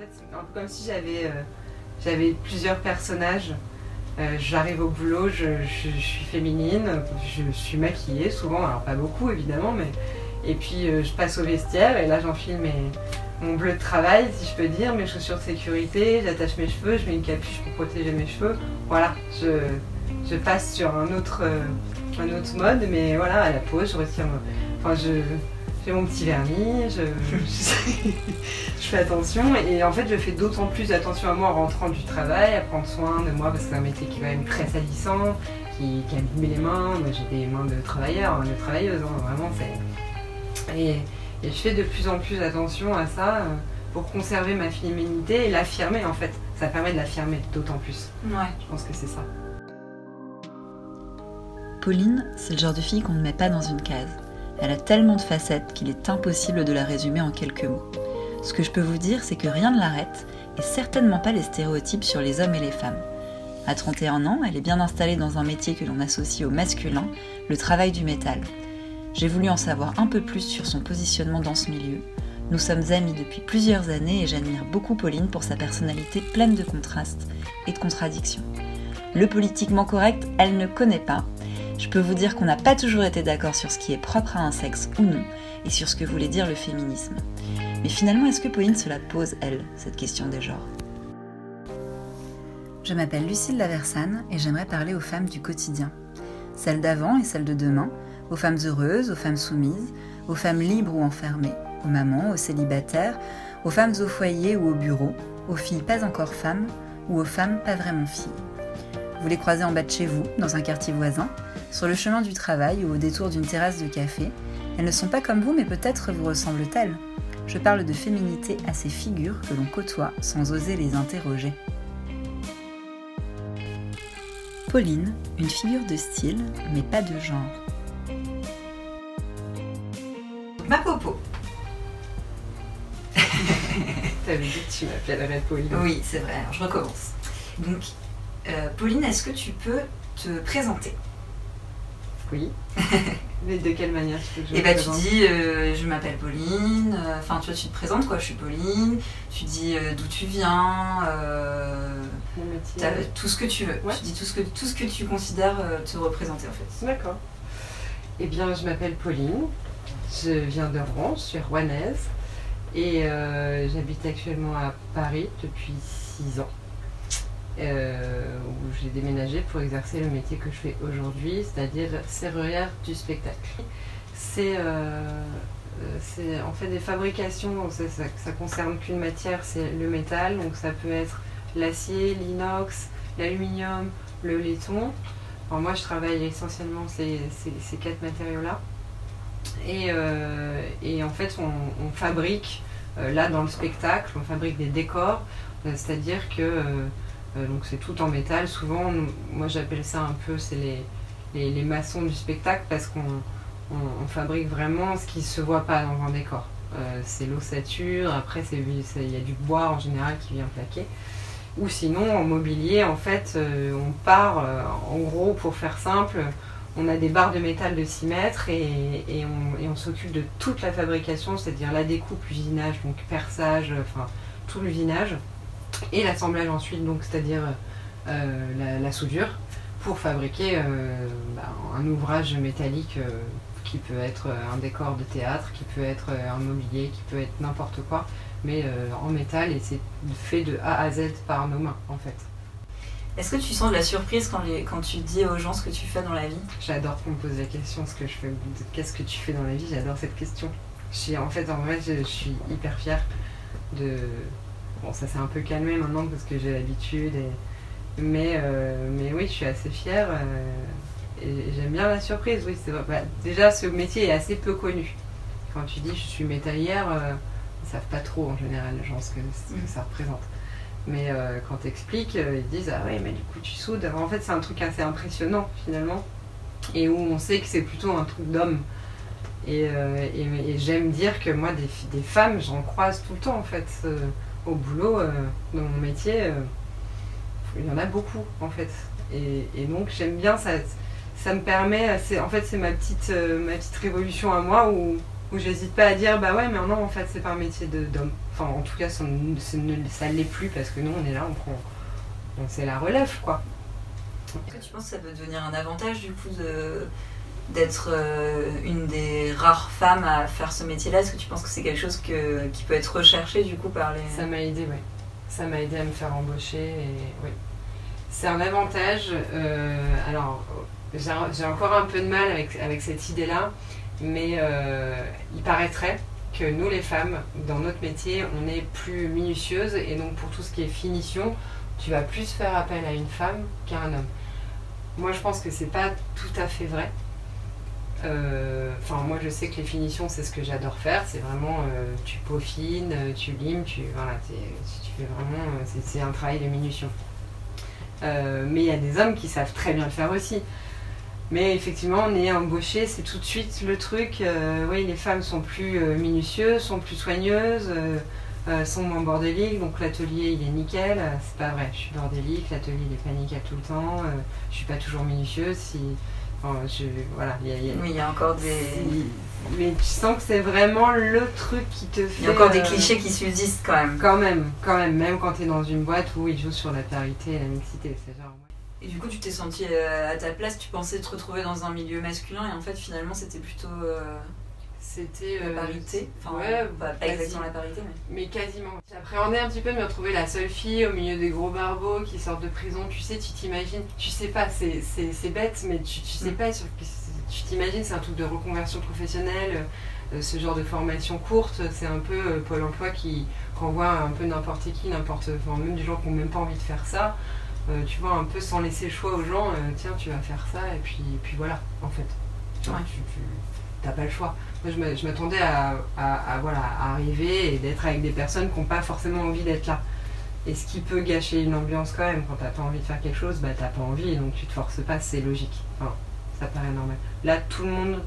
fait, c'est un peu comme si j'avais euh, plusieurs personnages. Euh, J'arrive au boulot, je, suis féminine, je suis maquillée souvent, alors pas beaucoup évidemment, mais et puis euh, je passe au vestiaire et là j'enfile mon bleu de travail, si je peux dire, mes chaussures de sécurité, j'attache mes cheveux, je mets une capuche pour protéger mes cheveux. Voilà, je, passe sur un autre, un autre mode, mais voilà, à la pause, je retire. Enfin, je, j'ai mon petit vernis, je, je, je fais attention et en fait, je fais d'autant plus attention à moi en rentrant du travail, à prendre soin de moi parce que c'est un métier qui est quand même très salissant, qui, qui abîme les mains. Moi, j'ai des mains de travailleur, hein, de travailleuse, hein, vraiment, c'est. Et, et je fais de plus en plus attention à ça euh, pour conserver ma féminité et l'affirmer en fait. Ça permet de l'affirmer d'autant plus. Ouais. Je pense que c'est ça. Pauline, c'est le genre de fille qu'on ne met pas dans une case. Elle a tellement de facettes qu'il est impossible de la résumer en quelques mots. Ce que je peux vous dire, c'est que rien ne l'arrête, et certainement pas les stéréotypes sur les hommes et les femmes. À 31 ans, elle est bien installée dans un métier que l'on associe au masculin, le travail du métal. J'ai voulu en savoir un peu plus sur son positionnement dans ce milieu. Nous sommes amis depuis plusieurs années et j'admire beaucoup Pauline pour sa personnalité pleine de contrastes et de contradictions. Le politiquement correct, elle ne connaît pas, je peux vous dire qu'on n'a pas toujours été d'accord sur ce qui est propre à un sexe ou non, et sur ce que voulait dire le féminisme. Mais finalement, est-ce que Pauline se la pose, elle, cette question des genres? Je m'appelle Lucille Laversane et j'aimerais parler aux femmes du quotidien. Celles d'avant et celles de demain, aux femmes heureuses, aux femmes soumises, aux femmes libres ou enfermées, aux mamans, aux célibataires, aux femmes au foyer ou au bureau, aux filles pas encore femmes ou aux femmes pas vraiment filles. Vous les croisez en bas de chez vous, dans un quartier voisin, sur le chemin du travail ou au détour d'une terrasse de café. Elles ne sont pas comme vous, mais peut-être vous ressemblent-elles. Je parle de féminité à ces figures que l'on côtoie sans oser les interroger. Pauline, une figure de style, mais pas de genre. Ma popo. T'avais dit que tu m'appellerais Pauline. Oui, c'est vrai. Alors, je recommence. Donc, euh, Pauline, est-ce que tu peux te présenter? Oui. Mais de quelle manière tu veux que je Et me bah tu dis euh, je m'appelle Pauline, euh, enfin tu vois tu te présentes quoi, je suis Pauline, tu dis euh, d'où tu viens, tout ce que tu veux. Ouais. Tu dis tout ce que tout ce que tu considères te représenter en fait. D'accord. Eh bien, je m'appelle Pauline. Je viens de Rouen, je suis rouennaise. Et j'habite actuellement à Paris depuis 6 ans. Euh, où j'ai déménagé pour exercer le métier que je fais aujourd'hui, c'est-à-dire serrurière du spectacle. C'est euh, euh, en fait des fabrications, ça, ça, concerne qu'une matière, c'est le métal, donc ça peut être l'acier, l'inox, l'aluminium, le laiton. Moi, je travaille essentiellement ces, quatre matériaux-là. Et, en fait, on, fabrique, là dans le spectacle, on fabrique des décors, c'est-à-dire que donc c'est tout en métal. Souvent, moi j'appelle ça un peu, c'est les, les, maçons du spectacle parce qu'on on, fabrique vraiment ce qui se voit pas dans un décor. Euh, c'est l'ossature, après il y a du bois en général qui vient plaquer. Ou sinon, en mobilier, en fait, euh, on part, euh, en gros, pour faire simple, on a des barres de métal de 6 mètres et, et on, on s'occupe de toute la fabrication, c'est-à-dire la découpe, l'usinage, donc perçage, enfin tout l'usinage, et l'assemblage ensuite, donc c'est-à-dire euh, la, la soudure, pour fabriquer euh, bah, un ouvrage métallique euh, qui peut être un décor de théâtre, qui peut être un mobilier, qui peut être n'importe quoi, mais en métal et c'est fait de A à Z par nos mains en fait. Est-ce que tu sens de la surprise quand, les, quand tu dis aux gens ce que tu fais dans la vie? J'adore qu'on me pose la question, ce que je fais, qu'est-ce que tu fais dans la vie J'adore cette question. Je suis, en fait, en vrai, je, je suis hyper fière de. Bon, ça s'est un peu calmé maintenant parce que j'ai l'habitude, mais, euh, mais oui, je suis assez fière euh, et j'aime bien la surprise. Oui, c'est. Bah, déjà, ce métier est assez peu connu. Quand tu dis je suis métallière, euh, ils savent pas trop en général les gens ce que, ça représente. Mais quand tu expliques, ils disent Ah oui, mais du coup tu soudes. En fait, c'est un truc assez impressionnant finalement. Et où on sait que c'est plutôt un truc d'homme. Et, j'aime dire que moi, des femmes, j'en croise tout le temps en fait. Au boulot, euh, dans mon métier, euh, il y en a beaucoup en fait. Et, donc j'aime bien ça. Ça me permet, en fait, c'est ma petite, euh, ma petite révolution à moi où, où j'hésite pas à dire bah ouais mais non en fait c'est pas un métier d'homme. Enfin en tout cas ça ne l'est plus parce que nous on est là, on prend, on c'est la relève quoi. Est-ce que tu penses que ça peut devenir un avantage du coup de d'être euh, une des rares femmes à faire ce métier-là Est-ce que tu penses que c'est quelque chose que, qui peut être recherché du coup par les... Ça m'a aidé, ouais. Ça m'a aidé à me faire embaucher et oui. C'est un avantage. euh, alors, j'ai j'ai encore un peu de mal avec, avec cette idée-là, mais euh, il paraîtrait que nous, les femmes, dans notre métier, on est plus minutieuses et donc pour tout ce qui est finition, tu vas plus faire appel à une femme qu'à un homme. Moi, je pense que c'est pas tout à fait vrai. Euh, Enfin, moi, je sais que les finitions, c'est ce que j'adore faire. C'est vraiment, euh, tu peaufines, euh, tu limes, tu voilà, tu fais vraiment, c'est- un travail de minution. Mais il y a des hommes qui savent très bien le faire aussi. Mais effectivement, on est embauché, c'est tout de suite le truc. oui, les femmes sont plus minutieuses, sont plus soigneuses, euh, sont moins bordéliques. Donc l'atelier, il est nickel. Euh, C'est pas vrai, je suis bordélique. L'atelier, il est pas nickel tout le temps. euh, je suis pas toujours minutieuse. Si, enfin, je, voilà, il y a- il y a- Oui, il y a encore des... si- Mais tu sens que c'est vraiment le truc qui te fait. Il y a encore des euh, clichés qui subsistent quand même. Quand même, quand même, même quand t'es dans une boîte où ils jouent sur la parité et la mixité. C'est genre. Et du coup, tu t'es sentie euh, à ta place, tu pensais te retrouver dans un milieu masculin et en fait, finalement, c'était plutôt euh, C'était. la euh, parité. Enfin, ouais, pas, pas exactement la parité, mais. Mais quasiment. J'appréhendais un petit peu de me retrouver la seule fille au milieu des gros barbeaux qui sortent de prison. Tu sais, tu t'imagines, tu sais pas, c'est, c'est, c'est bête, mais tu, tu sais Mm. pas, sur- tu t'imagines, c'est un truc de reconversion professionnelle, euh, ce genre de formation courte, c'est un peu euh, Pôle emploi qui renvoie un peu n'importe qui, n'importe, enfin, même des gens qui n'ont même pas envie de faire ça. Euh, tu vois, un peu sans laisser choix aux gens, tiens, tu vas faire ça, et puis, et puis voilà, en fait. Genre, Ouais. tu, tu t'as pas le choix. Moi, je m'a- je m'attendais à, voilà, à arriver et d'être avec des personnes qui n'ont pas forcément envie d'être là. Et ce qui peut gâcher une ambiance quand même, quand t'as pas envie de faire quelque chose, bah t'as pas envie, donc tu te forces pas, c'est logique. Enfin, ça paraît normal. Là, tout le monde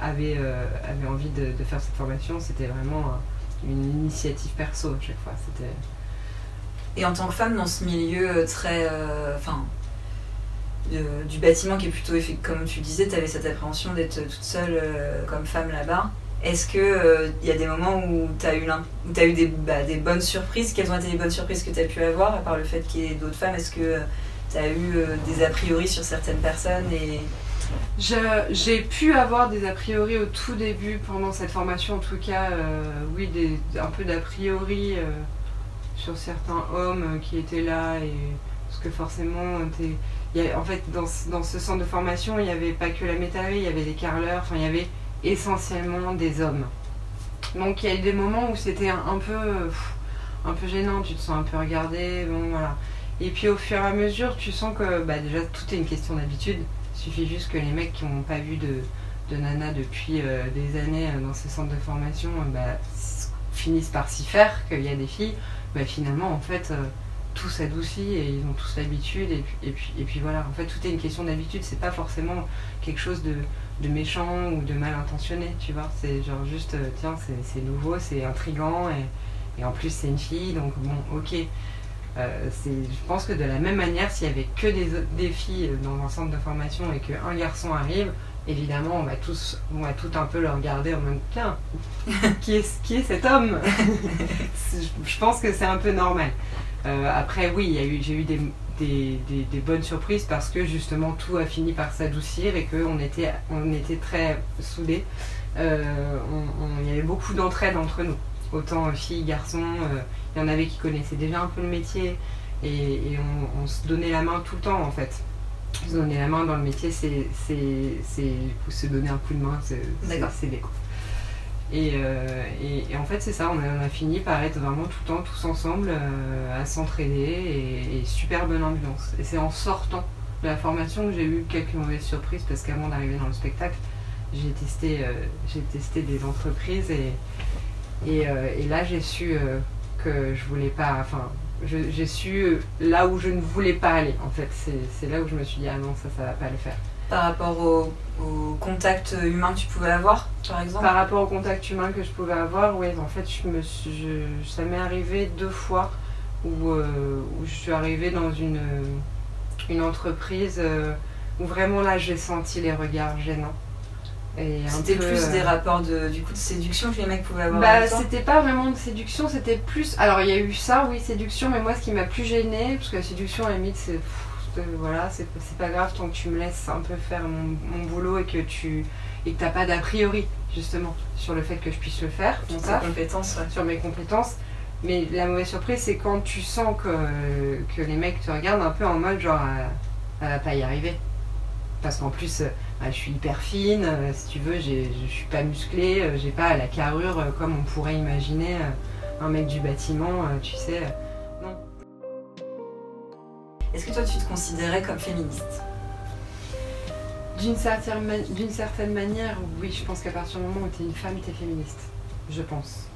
avait, euh, avait envie de, faire cette formation, c'était vraiment une initiative perso à chaque fois. Et en tant que femme dans ce milieu euh, très. euh. Du bâtiment qui est plutôt. Comme tu disais, tu avais cette appréhension d'être toute seule euh, comme femme là-bas. Est-ce que il y a des moments où tu as eu, bah, des bonnes surprises? Quelles ont été les bonnes surprises que tu as pu avoir, à part le fait qu'il y ait d'autres femmes? Est-ce que tu as eu euh, des a priori sur certaines personnes J'ai pu avoir des a priori au tout début, pendant cette formation en tout cas, euh, oui, un peu d'a priori euh, sur certains hommes euh, qui étaient là. Et, parce que forcément, t'es- en fait, dans, ce- dans ce centre de formation, il n'y avait pas que la métallerie, il y avait des carreleurs, enfin, il y avait essentiellement des hommes. Donc il y a eu des moments où c'était un, peu, un peu gênant, tu te sens un peu regardé, bon voilà. Et puis au fur et à mesure, tu sens que bah, déjà tout est une question d'habitude. Il suffit juste que les mecs qui n'ont pas vu de, de nana depuis euh, des années euh, dans ces centres de formation euh, bah, finissent par s'y faire, qu'il y a des filles, bah, finalement en fait euh, tout s'adoucit et ils ont tous l'habitude et puis, et, puis, et puis voilà, en fait tout est une question d'habitude, c'est pas forcément quelque chose de, de méchant ou de mal intentionné, tu vois, c'est genre juste euh, tiens c'est nouveau, c'est intrigant et, et en plus c'est une fille donc bon ok. Euh, je pense que de la même manière, s'il y avait que des, des filles dans un centre de formation et qu'un garçon arrive, évidemment, on va tous, on va tout un peu le regarder en même tiens, qui est, qui est cet homme? Je pense que c'est un peu normal. Euh, après, oui, j'ai eu des, des, des- des bonnes surprises parce que justement tout a fini par s'adoucir et qu'on était, on était très soudés. Euh, on- on- il y avait beaucoup d'entraide entre nous, autant filles, garçons. euh, il y en avait qui connaissaient déjà un peu le métier et, et on, on se donnait la main tout le temps en fait. Se donner la main dans le métier, c'est se donner un coup de main, c'est des coups. Et, euh, et- en fait, c'est ça, on a, fini par être vraiment tout le temps tous ensemble euh, à s'entraider et, super bonne ambiance. Et c'est en sortant de la formation que j'ai eu quelques mauvaises surprises parce qu'avant d'arriver dans le spectacle, j'ai testé, euh, testé des entreprises et, et, là j'ai su que je voulais pas, enfin, j'ai su là où je ne voulais pas aller en fait. C'est là où je me suis dit, ah non, ça, ça va pas le faire. Par rapport au, au contact humain que tu pouvais avoir, par exemple Par rapport au contact humain que je pouvais avoir, oui, en fait, je me suis, je- ça m'est arrivé deux fois où, euh, où je suis arrivée dans une, une entreprise euh, où vraiment là j'ai senti les regards gênants. C'était plus euh, des rapports de, du coup, de séduction que les mecs pouvaient avoir Bah, c'était pas vraiment de séduction, c'était plus. Alors, il y a eu ça, oui, séduction, mais moi, ce qui m'a plus gêné, parce que la séduction, à la limite, c'est. Euh, Voilà, c'est pas grave tant que tu me laisses un peu faire mon, mon boulot et que tu. et que t'as pas d'a priori, justement, sur le fait que je puisse le faire, mon Tes taf, compétences, ouais. sur mes compétences. Mais la mauvaise surprise, c'est quand tu sens que, que les mecs te regardent un peu en mode genre, euh, elle va pas y arriver. Parce qu'en plus, euh, bah, je suis hyper fine, euh, si tu veux, je suis pas musclée, euh, j'ai pas la carrure euh, comme on pourrait imaginer euh, un mec du bâtiment, euh, tu sais. Est-ce que toi, tu te considérais comme féministe? D'une certaine, manière, oui, je pense qu'à partir du moment où tu es une femme, tu es féministe. Je pense.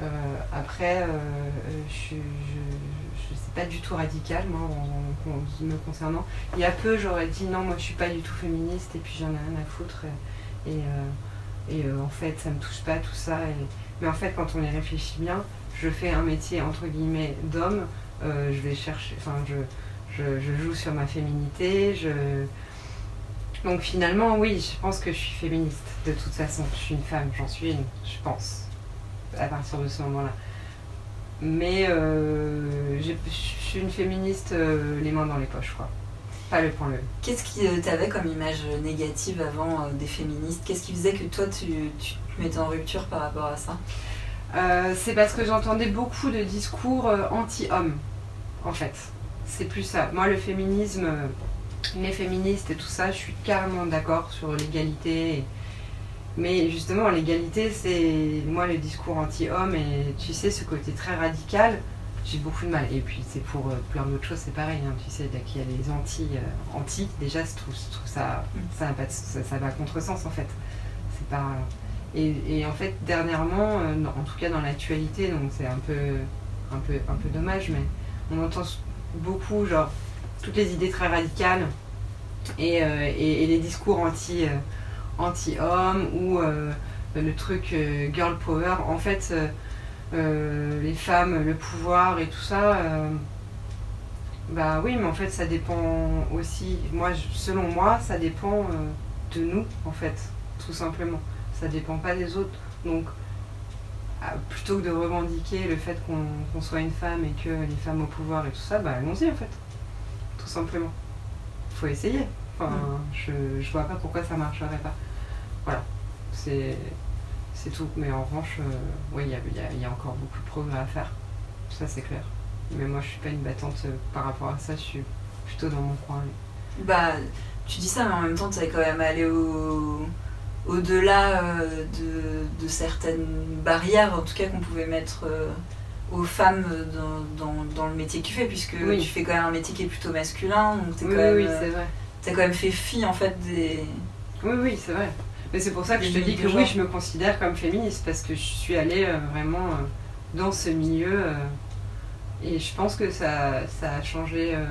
Euh, après, euh, je suis je, je sais pas du tout radical, moi, en, me concernant. Il y a peu, j'aurais dit non, moi je suis pas du tout féministe et puis j'en ai rien à foutre. Et, euh, en fait, ça me touche pas tout ça. mais en fait, quand on y réfléchit bien, je fais un métier entre guillemets d'homme. je vais chercher, enfin, je, je, je joue sur ma féminité. Je, donc finalement, oui, je pense que je suis féministe. De toute façon, je suis une femme, j'en suis une, je pense, à partir de ce moment-là. Mais euh, je suis une féministe euh, les mains dans les poches, quoi. Pas le point levé. Qu'est-ce qui euh, t'avait comme image négative avant euh, des féministes? Qu'est-ce qui faisait que toi, tu, tu te mettais en rupture par rapport à ça? C'est parce que j'entendais beaucoup de discours anti-hommes, en fait. C'est plus ça. Moi, le féminisme, les féministes et tout ça, je suis carrément d'accord sur l'égalité. Mais justement, l'égalité, c'est moi le discours anti-homme et tu sais, ce côté très radical, j'ai beaucoup de mal. Et puis, c'est pour euh, plein d'autres choses, c'est pareil. hein. Tu sais, dès qu'il y a les anti, euh, anti déjà, je ça, ça, n'a pas va à contresens en fait. C'est pas. Et, en fait, dernièrement, euh, en tout cas dans l'actualité, donc c'est un peu, un, peu, un peu dommage, mais on entend beaucoup, genre, toutes les idées très radicales et, euh, les discours anti, euh, anti-hommes ou euh, le truc girl power. En fait, les femmes, le pouvoir et tout ça, bah oui, mais en fait, ça dépend aussi. Moi, selon moi, ça dépend de nous, en fait, tout simplement ça dépend pas des autres. Donc, plutôt que de revendiquer le fait qu'on soit une femme et que les femmes au pouvoir et tout ça, bah allons-y en fait. Tout simplement. Faut essayer. Enfin, je, je vois pas pourquoi ça marcherait pas. Voilà. C'est tout. Mais en revanche, euh, oui, il y a, y a encore beaucoup de progrès à faire. Ça, c'est clair. Mais moi, je suis pas une battante euh, par rapport à ça. Je suis plutôt dans mon coin. Bah, tu dis ça, mais en même temps, tu es quand même allé au, au-delà euh, de, de certaines barrières, en tout cas, qu'on pouvait mettre euh, aux femmes dans, dans, dans le métier que tu fais, puisque Oui. tu fais quand même un métier qui est plutôt masculin, donc t'es Oui, quand même, oui, euh, c'est vrai. t'as quand même fait fi, en fait, des... Oui, oui, c'est vrai. Mais c'est pour ça que je te dis que oui, je me considère comme féministe parce que je suis allée euh, vraiment euh, dans ce milieu euh, et je pense que ça, ça a changé, euh,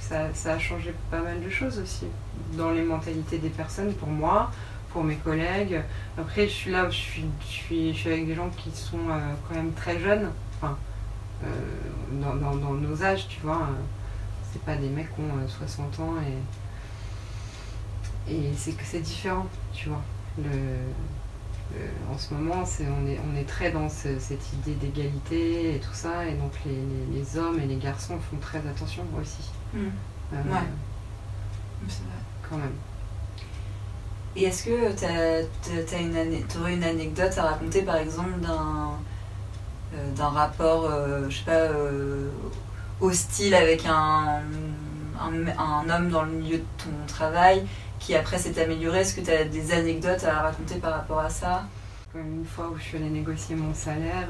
ça, ça a changé pas mal de choses aussi dans les mentalités des personnes pour moi, pour mes collègues. Après, je suis là, je suis, je suis, je suis avec des gens qui sont euh, quand même très jeunes, enfin, euh, dans, dans- dans nos âges, tu vois. euh, c'est pas des mecs qui ont euh, 60 ans et, et c'est que c'est différent, tu vois. Le, le- en ce moment, c'est, on, est, on est très dans ce- cette idée d'égalité et tout ça, et donc les, les- les hommes et les garçons font très attention aussi. Euh, Ouais. C'est vrai. Quand même. Et est-ce que t'as une t'aurais une anecdote à raconter par exemple d'un, euh, d'un rapport, euh, je sais pas, euh, hostile avec un, un, un homme dans le milieu de ton travail qui après s'est amélioré? Est-ce que tu as des anecdotes à raconter par rapport à ça? Une fois où je suis allée négocier mon salaire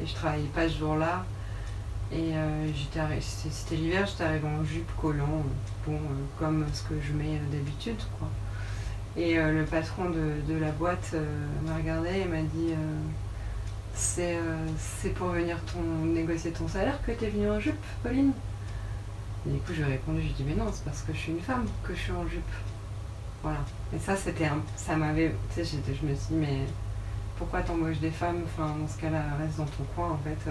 et je travaillais pas ce jour-là. Et c'était l'hiver, j'étais arrivée en jupe, collant, bon, comme ce que je mets d'habitude, quoi. Et euh, le patron de, la boîte euh, m'a regardé et m'a dit euh, C'est pour venir ton, négocier ton salaire que tu es venue en jupe, Pauline Et du coup, je lui ai répondu Je dis Mais non, c'est parce que je suis une femme que je suis en jupe. Voilà. Et ça, c'était un- ça m'avait. Tu sais, je me suis dit Mais pourquoi t'embauches des femmes? Enfin, dans ce cas-là, reste dans ton coin, en fait.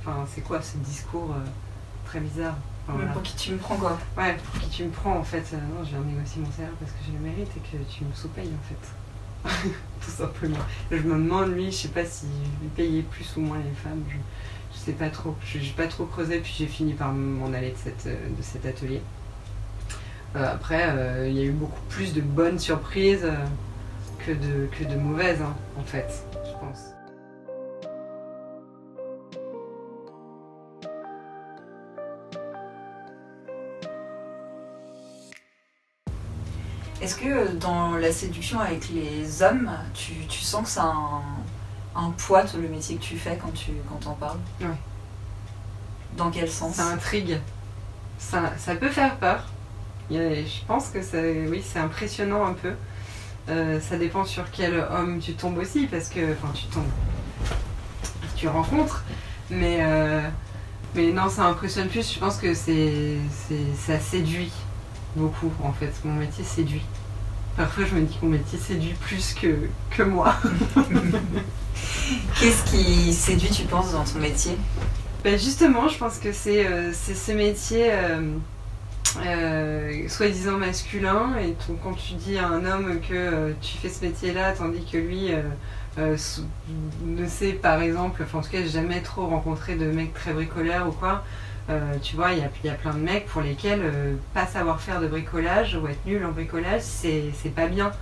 Enfin, c'est quoi ce discours très bizarre? Voilà. Pour qui tu me prends quoi Ouais, pour qui tu me prends en fait. Euh, non, je viens négocier mon salaire parce que je le mérite et que tu me sous-payes en fait. tout simplement. Je me demande, lui, je sais pas si lui payait plus ou moins les femmes. Je, je sais pas trop. Je n'ai pas trop creusé, puis j'ai fini par m'en aller de, cette, de cet atelier. Euh, après, euh, il y a eu beaucoup plus de bonnes surprises euh, que, de, que de mauvaises, hein, en fait, je pense. Est-ce que dans la séduction avec les hommes, tu, tu sens que ça a un, un poids, le métier que tu fais quand tu quand en parles? Ouais. Dans quel sens? Ça intrigue. Ça, ça peut faire peur. A- je pense que ça, oui, c'est impressionnant un peu. Euh, ça dépend sur quel homme tu tombes aussi, parce que, enfin, tu tombes, tu rencontres, mais, euh, mais non, ça impressionne plus. Je pense que c'est, c'est, ça séduit beaucoup, en fait. Mon métier séduit. Parfois, je me dis que mon métier séduit plus que, que moi. Qu'est-ce qui séduit, tu penses, dans ton métier? Ben justement, je pense que c'est euh, ce métier euh, euh, soi-disant masculin et ton- quand tu dis à un homme que tu fais ce métier-là tandis que lui ne sait par exemple, enfin en tout cas jamais trop rencontré de mecs très bricoleurs ou quoi, euh, tu vois, il y a, plein de mecs pour lesquels euh, pas savoir faire de bricolage ou être nul en bricolage c'est pas bien.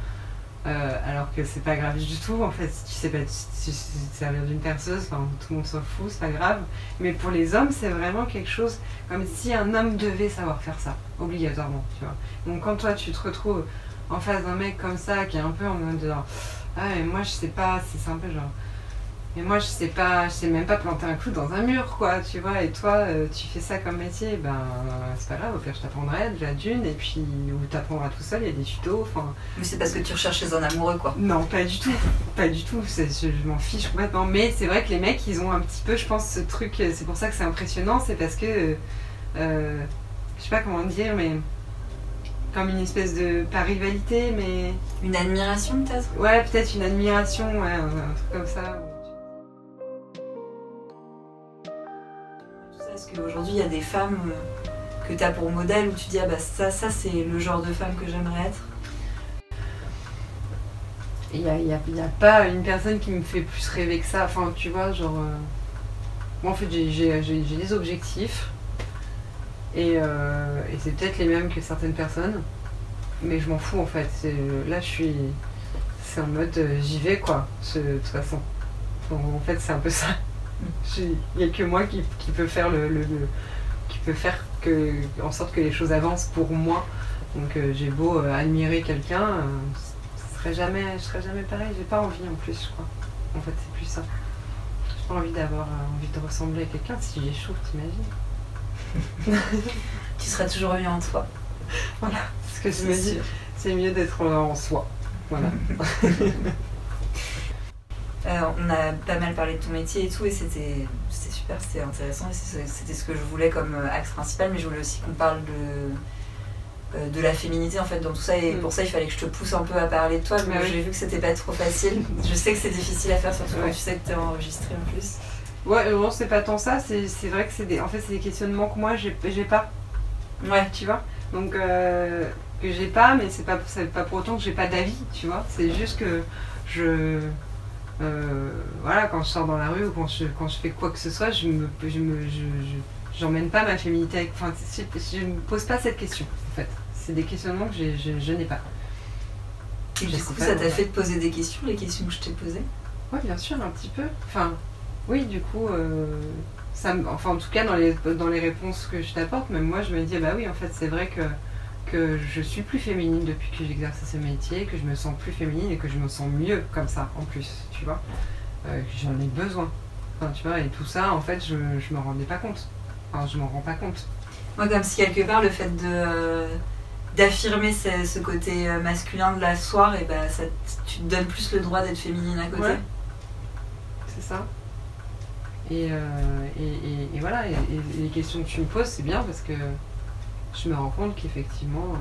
Euh, alors que c'est pas grave du tout en fait, tu sais pas tu te servir d'une perceuse, enfin, tout le monde s'en fout, c'est pas grave. Mais pour les hommes, c'est vraiment quelque chose comme si un homme devait savoir faire ça, obligatoirement, tu vois. Donc quand toi tu te retrouves en face d'un mec comme ça, qui est un peu en mode genre, ah mais moi je sais pas, c'est un genre, mais moi je sais pas, je sais même pas planter un clou dans un mur, quoi, tu vois. Et toi, euh, tu fais ça comme métier, ben c'est pas grave, au pire je t'apprendrai de la dune, et puis ou t'apprendras tout seul, il y a des tutos, enfin. Mais c'est parce que tu recherches chez un amoureux, quoi. Non, pas du tout. Pas du tout. Je, je m'en fiche complètement. Mais c'est vrai que les mecs, ils ont un petit peu, je pense, ce truc. euh, C'est pour ça que c'est impressionnant. C'est parce que. euh, je sais pas comment dire, mais. Comme une espèce de. Pas rivalité, mais. Une admiration, peut-être? Ouais, peut-être une admiration, ouais, un, un truc comme ça. Qu'aujourd'hui, il y a des femmes que tu as pour modèle où tu dis, ah bah ça, ça c'est le genre de femme que j'aimerais être Il n'y a, a- pas une personne qui me fait plus rêver que ça. Enfin, tu vois, genre. euh, Moi, en fait, j'ai- des objectifs. Et, euh, et c'est peut-être les mêmes que certaines personnes. Mais je m'en fous, en fait. Là, je suis. C'est en mode euh, j'y vais, quoi. De toute façon. En fait, c'est un peu ça. Il n'y a que moi qui, qui peut faire le, le- le- qui peut faire que, en sorte que les choses avancent pour moi. Donc euh, j'ai beau euh, admirer quelqu'un, euh, ce serait jamais, je serais jamais pareil. J'ai pas envie en plus, je crois. En fait, c'est plus ça. J'ai pas envie d'avoir euh, envie de ressembler à quelqu'un. Si j'ai chaud, t'imagines? Tu seras toujours mieux en toi. Parce que je me dis, c'est mieux d'être en soi. Voilà. Euh, on a pas mal parlé de ton métier et tout, et c'était c'était super, c'était intéressant, c'était ce que je voulais comme euh, axe principal, mais je voulais aussi qu'on parle de, euh, de la féminité en fait dans tout ça, et Mm. pour ça il fallait que je te pousse un peu à parler de toi, mais oui. j'ai vu que c'était pas trop facile. Je sais que c'est difficile à faire, surtout quand tu sais que t'es enregistré en plus. Ouais, non, c'est pas tant ça. C'est vrai que c'est des, en fait, c'est des questionnements que moi, j'ai pas. Ouais, tu vois? Donc euh, que j'ai pas, mais c'est pas, c'est pas pour autant que j'ai pas d'avis, tu vois. C'est juste que je, euh, voilà, quand je sors dans la rue ou quand je, quand je fais quoi que ce soit, je me, je me, je, je- j'emmène pas ma féminité. Avec, enfin, je me pose pas cette question, en fait. C'est des questionnements que je, je n'ai pas. et du coup ça t'a fait te poser des questions, les questions que je t'ai posées? Oui, bien sûr, un petit peu. Enfin, oui, du coup, euh, ça, enfin, en tout cas, dans les, dans les réponses que je t'apporte, même moi, je me dis, ah bah oui, en fait, c'est vrai que, que je suis plus féminine depuis que j'exerce ce métier, que je me sens plus féminine et que je me sens mieux comme ça, en plus, tu vois. Euh, j'en ai besoin. Enfin, tu vois, et tout ça, en fait, je, je me rendais pas compte. Enfin, je m'en rends pas compte. Moi, comme si quelque part, le fait de d'affirmer ce, ce côté euh, masculin de la soirée, bah, ça, tu te donnes plus le droit d'être féminine à côté. Ouais. C'est ça. Et, euh, et, et- et voilà, et les questions que tu me poses, c'est bien parce que je me rends compte qu'effectivement, euh,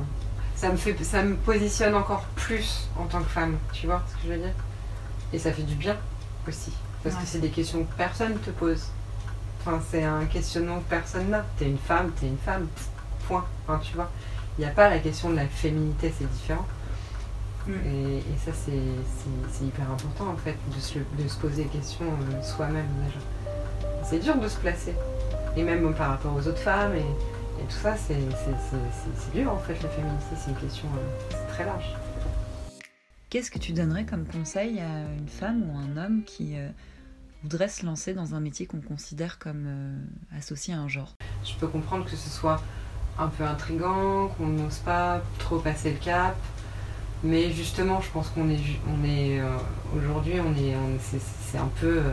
ça me, fait, ça me positionne encore plus en tant que femme, tu vois ce que je veux dire? Et ça fait du bien aussi, parce Ouais. que c'est des questions que personne te pose. Enfin, c'est un questionnement que personne n'a. T'es une femme, t'es une femme, point. Enfin, tu vois, il n'y a pas la question de la féminité, c'est différent. Mm. Et, ça, c'est hyper important en fait, de se, de se poser des questions euh, soi-même déjà. C'est dur de se placer. Et même par rapport aux autres femmes et, tout ça, c'est dur en fait, le féminicide, c'est une question euh, très large. Qu'est-ce que tu donnerais comme conseil à une femme ou un homme qui euh, voudrait se lancer dans un métier qu'on considère comme associé à un genre? Je peux comprendre que ce soit un peu intrigant, qu'on n'ose pas trop passer le cap. Mais justement, je pense qu'on est, on est euh, aujourd'hui, on est, c'est, un peu euh,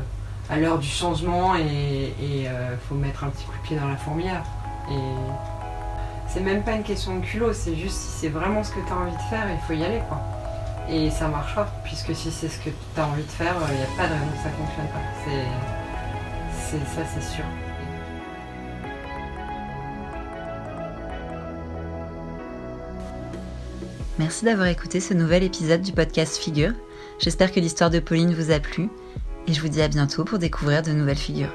à l'heure du changement et il euh, faut mettre un petit coup de pied dans la fourmilière. Et c'est même pas une question de culot, c'est juste si c'est vraiment ce que tu as envie de faire, il faut y aller quoi. Et ça marchera, puisque si c'est ce que tu as envie de faire, il n'y a pas de raison que ça fonctionne pas. C'est, ça, c'est sûr. Merci d'avoir écouté ce nouvel épisode du podcast Figure. J'espère que l'histoire de Pauline vous a plu et je vous dis à bientôt pour découvrir de nouvelles figures.